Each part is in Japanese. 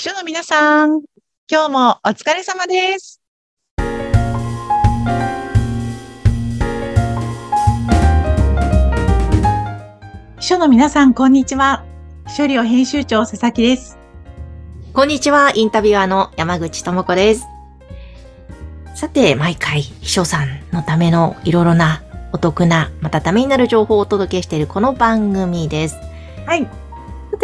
秘書の皆さん、今日もお疲れ様です。秘書の皆さん、こんにちは。秘書寮編集長、佐々木です。こんにちは、インタビュアーの山口智子です。さて、毎回、秘書さんのためのいろいろなお得な、またためになる情報をお届けしているこの番組です。はい。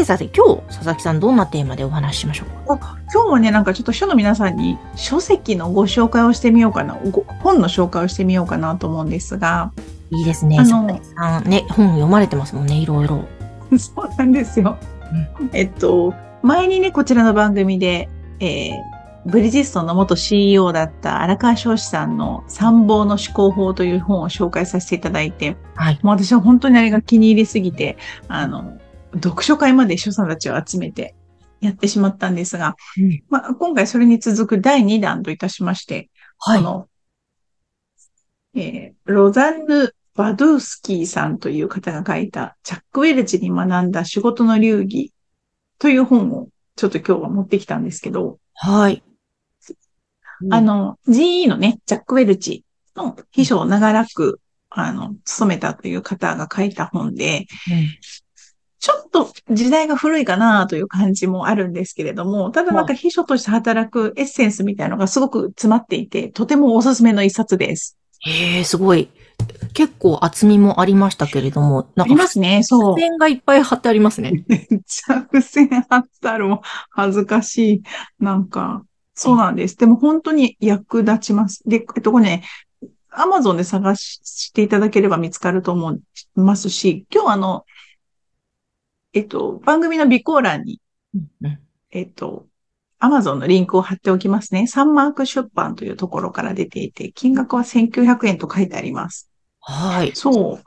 さてさて、今日、佐々木さんどんなテーマでお話ししましょうか？今日はね、なんかちょっと秘書の皆さんに書籍のご紹介をしてみようかな、ご本の紹介をしてみようかなと思うんですが、いいですね。あの佐々木さん、ね、本読まれてますもんね、いろいろ。そうなんですよ。えっと、前にね、こちらの番組で、えーブリヂストンの元 CEO だった荒川翔士さんの参謀の思考法という本を紹介させていただいて、はい。もう私は本当にあれが気に入りすぎて、あの、読書会まで書さんたちを集めてやってしまったんですが、うんまあ、今回それに続く第2弾といたしまして、はいこ。の、えーロザンヌ・バドゥースキーさんという方が書いた、チャック・ウェルチに学んだ仕事の流儀という本をちょっと今日は持ってきたんですけど、はい。あ、の、GE のね、ジャック・ウェルチの秘書を長らく、あの、務めたという方が書いた本で、っと時代が古いかなという感じもあるんですけれども、ただなんか秘書として働くエッセンスみたいなのがすごく詰まっていて、とてもおすすめの一冊です。へえ、すごい。結構厚みもありましたけれども、なあんか、りますね、そう付。箋がいっぱい貼ってありますね。めっちゃ付箋貼ってあるもん恥ずかしい。なんか、そうなんです。でも本当に役立ちます。で、えっと、これね、アマゾンで探ししていただければ見つかると思いますし、今日あの、えっと、番組の備考欄に、うんえっと、アマゾンのリンクを貼っておきますね。サンマーク出版というところから出ていて、金額は1900円と書いてあります。はい。そう。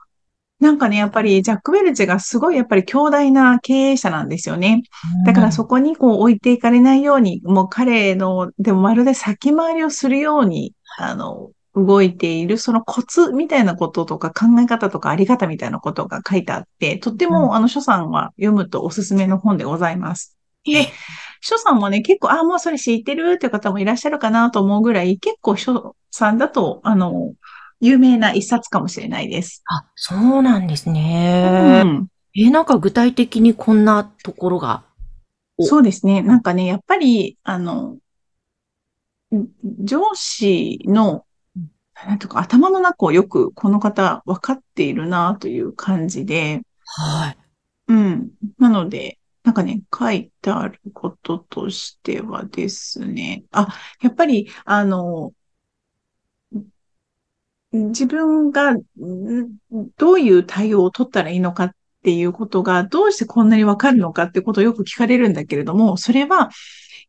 なんかね、やっぱりジャック・ウェルチがすごいやっぱり強大な経営者なんですよね。だからそこにこう置いていかれないように、もう彼の、でもまるで先回りをするように、あの、動いている、そのコツみたいなこととか考え方とかあり方みたいなことが書いてあって、とってうんもあの書さんは読むとおすすめの本でございます。で、書さんもね、結構、あ、もうそれ知ってるっていう方もいらっしゃるかなと思うぐらい、結構書さんだと、あの、有名な一冊かもしれないです。あ、そうなんですうね。んえ、なんか具体的にこんなところが？おそうですね。なんかね、やっぱり、あの、ん上司の、なんとか頭の中をよくこの方分かっているなという感じで、はい。うん。なので、なんかね、書いてあることとしてはですね、あ、やっぱり、あの、自分がんどういう対応を取ったらいいのかっていうことが、どうしてこんなにわかるのかってことをよく聞かれるんだけれども、それは、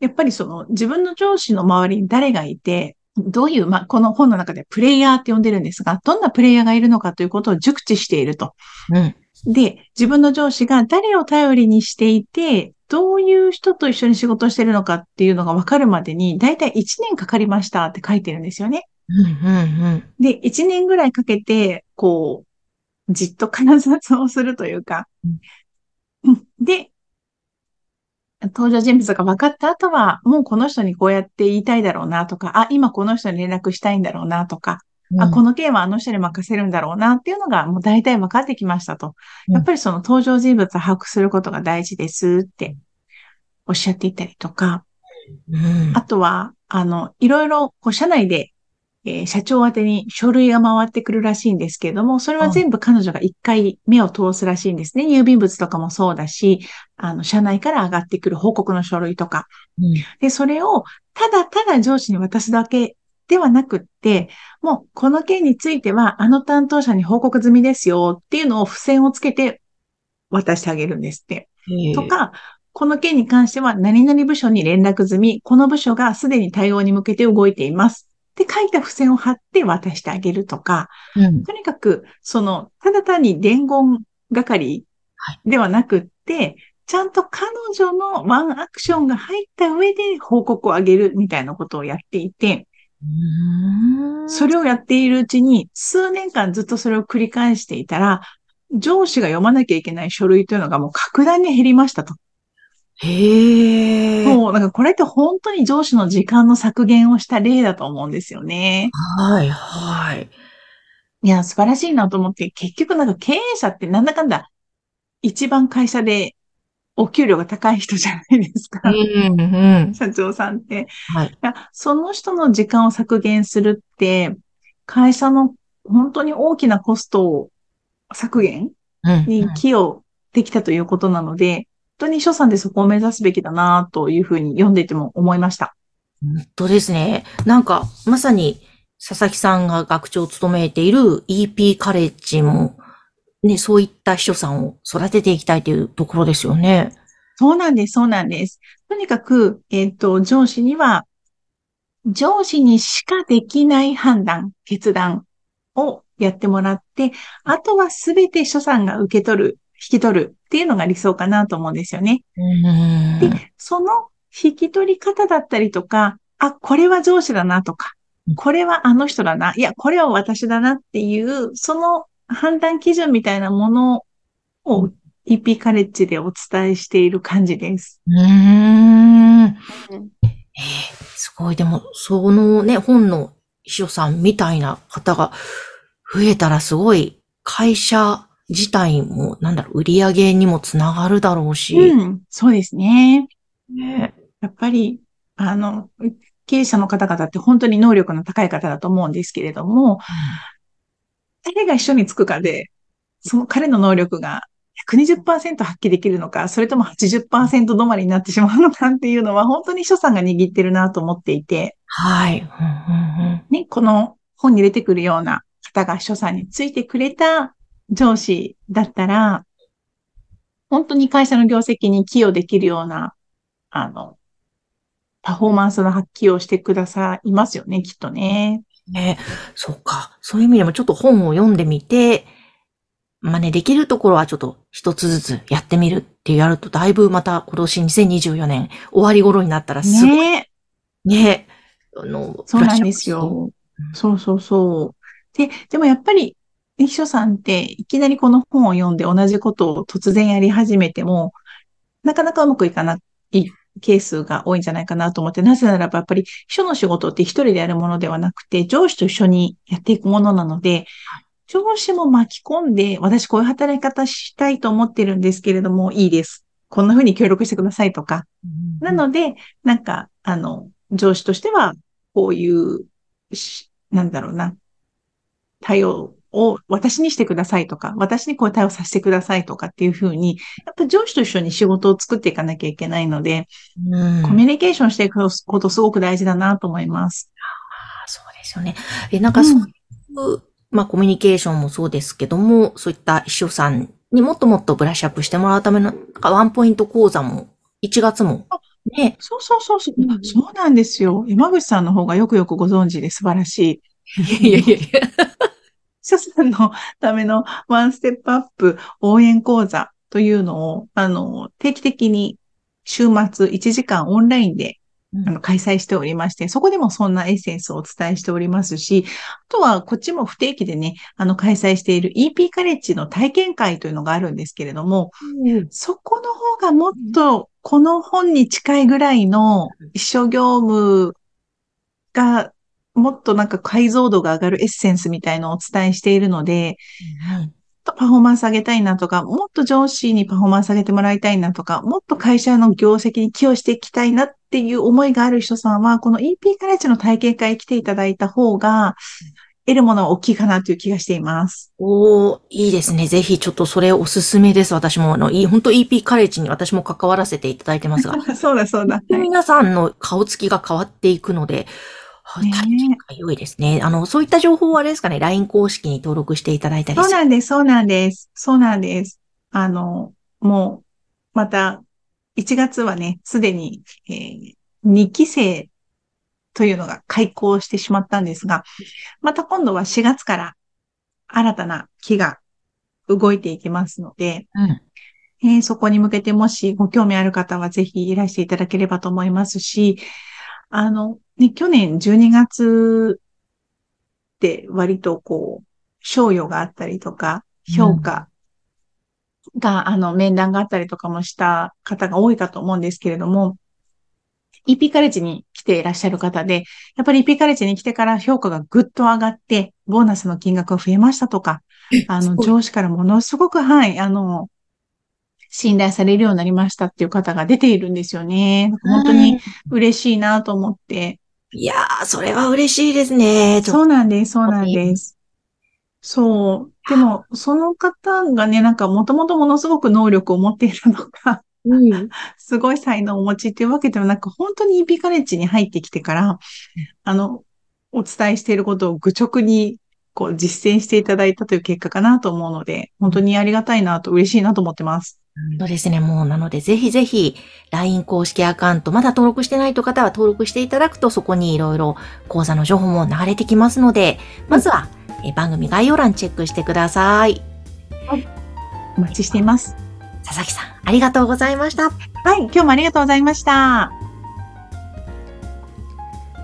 やっぱりその自分の上司の周りに誰がいて、どういう、まあ、この本の中でプレイヤーって呼んでるんですが、どんなプレイヤーがいるのかということを熟知していると。うん。で、自分の上司が誰を頼りにしていて、どういう人と一緒に仕事してるのかっていうのが分かるまでに、だいたい1年かかりましたって書いてるんですよね。うん、うん、で、1年ぐらいかけて、こう、じっと観察をするというか、うんで、登場人物が分かった後は、もうこの人にこうやって言いたいだろうなとか、あ、今この人に連絡したいんだろうなとか、うん。あ、この件はあの人に任せるんだろうなっていうのがもう大体分かってきましたと。うんやっぱりその登場人物を把握することが大事ですっておっしゃっていたりとか、うん。あとは、あの、いろいろこう社内で、えー社長宛てに書類が回ってくるらしいんですけれども、それは全部彼女が一回目を通すらしいんですね。郵便物とかもそうだし、あの、社内から上がってくる報告の書類とか。うんで、それをただただ上司に渡すだけではなくって、もうこの件についてはあの担当者に報告済みですよっていうのを付箋をつけて渡してあげるんですって。とか、この件に関しては何々部署に連絡済み、この部署がすでに対応に向けて動いています。って書いた付箋を貼って渡してあげるとか、うん。とにかく、その、ただ単に伝言係はいではなくって、ちゃんと彼女のワンアクションが入った上で報告をあげるみたいなことをやっていて、うんそれをやっているうちに、数年間ずっとそれを繰り返していたら、上司が読まなきゃいけない書類というのがもう格段に減りましたと。へえ。そう、なんかこれって本当に上司の時間の削減をした例だと思うんですよね。はい、はい。いや、素晴らしいなと思って、結局なんか経営者ってなんだかんだ一番会社でお給料が高い人じゃないですか。うん、うん。社長さんって。はい。いや、その人の時間を削減するって、会社の本当に大きなコストを削減うん。に寄与できたということなので、本当に所さんでそこを目指すべきだなというふうに読んでいても思いました。本当ですね。なんか、まさに、佐々木さんが学長を務めている EP カレッジも、ね、そういった秘書さんを育てていきたいというところですよね。そうなんです、そうなんです。とにかく、えっ、と、上司には、上司にしかできない判断、決断をやってもらって、あとはすべて所さんが受け取る、引き取るっていうのが理想かなと思うんですよね。うん。で、その引き取り方だったりとか、あ、これは上司だなとかうん、これはあの人だな、いや、これは私だなっていう、その判断基準みたいなものを EP カレッジでお伝えしている感じです。うーん。えーすごい。でも、そのね、本の秘書さんみたいな方が増えたらすごい、会社自体も、なんだろう、売り上げにもつながるだろうし。うん、そうですね。ねやっぱり、あの、経営者の方々って本当に能力の高い方だと思うんですけれども、誰が一緒につくかで、その彼の能力が120%発揮できるのか、それとも80%止まりになってしまうのかっていうのは、本当に所さんが握ってるなと思っていて、はい。うんうんうんね、この本に出てくるような方が所さんについてくれた上司だったら、本当に会社の業績に寄与できるような、あの、パフォーマンスの発揮をしてくださいますよね、きっとね。ね、そうか。そういう意味でもちょっと本を読んでみて、まあね、できるところはちょっと一つずつやってみるってやると、だいぶまた今年2024年終わり頃になったらすごいねね、あの、そうなんですよ。そうそうそう。で、でもやっぱり、秘書さんっていきなりこの本を読んで同じことを突然やり始めても、なかなかうまくいかないケースが多いんじゃないかなと思って、なぜならばやっぱり秘書の仕事って一人でやるものではなくて、上司と一緒にやっていくものなので、上司も巻き込んで、私こういう働き方したいと思ってるんですけれども、いいです。こんな風に協力してくださいとか、なので、なんか、あの、上司としては、こういうし、なんだろうな、対応を私にしてくださいとか、私にこう対応させてくださいとかっていうふうに、やっぱ上司と一緒に仕事を作っていかなきゃいけないので、うん、コミュニケーションしていくことすごく大事だなと思います。あそうですよね。え、なんかそういう、まあコミュニケーションもそうですけども、そういった秘書さんにもっともっとブラッシュアップしてもらうための、なんかワンポイント講座も、1月も、ね。そうそうそうそう、うんそうなんですよ。山口さんの方がよくよくご存知で素晴らしい。いやいやいや。秘書さんのためのワンステップアップ応援講座というのを、あの、定期的に週末1時間オンラインでうん。あの開催しておりまして、そこでもそんなエッセンスをお伝えしておりますし、あとはこっちも不定期でね、あの開催している EP カレッジの体験会というのがあるんですけれども、そこの方がもっとこの本に近いぐらいの一生業務がもっとなんか解像度が上がるエッセンスみたいのをお伝えしているので、うんパフォーマンス上げたいなとか、もっと上司にパフォーマンス上げてもらいたいなとか、もっと会社の業績に寄与していきたいなっていう思いがある人さんは、この EP カレッジの体験会に来ていただいた方が、得るものは大きいかなという気がしています。おー、いいですね。ぜひちょっとそれおすすめです。私も、あの、いい、本当 EP カレッジに私も関わらせていただいてますが、そうだそうだ。はい皆さんの顔つきが変わっていくので、はい体良いですね。あの、そういった情報はあれですかね、LINE 公式に登録していただいたり。そうなんです、そうなんです。そうなんです。あの、もう、また、1月はね、すでに、えー、2期生というのが開校してしまったんですが、また今度は4月から新たな期が動いていきますので、うん。えーそこに向けてもしご興味ある方はぜひいらしていただければと思いますし、あの、ね、去年12月って割とこう、賞与があったりとか、評価が、あの、面談があったりとかもした方が多いかと思うんですけれども、EP カレッジに来ていらっしゃる方で、やっぱり EP カレッジに来てから評価がぐっと上がって、ボーナスの金額が増えましたとか、あの、上司からものすごく、はい、あの、信頼されるようになりましたっていう方が出ているんですよね。本当に嬉しいなと思って。いやー、それは嬉しいですね。そうなんです、そうなんです。そう。でも、その方がね、なんかもともとものすごく能力を持っているのか、うん、すごい才能をお持ちっていうわけではなく、本当に EP カレッジに入ってきてから、あの、お伝えしていることを愚直にこう実践していただいたという結果かなと思うので、本当にありがたいなと嬉しいなと思ってます。そうですね。もう、なので、ぜひぜひ、LINE 公式アカウント、まだ登録してないという方は登録していただくと、そこにいろいろ講座の情報も流れてきますので、まずは、え番組概要欄チェックしてください。はい。お待ちしています。佐々木さん、ありがとうございました。はい、今日もありがとうございました。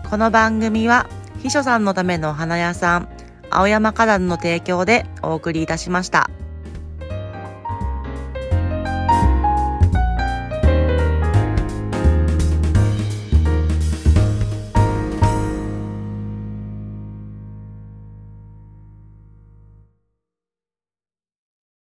この番組は、秘書さんのための花屋さん、青山花壇の提供でお送りいたしました。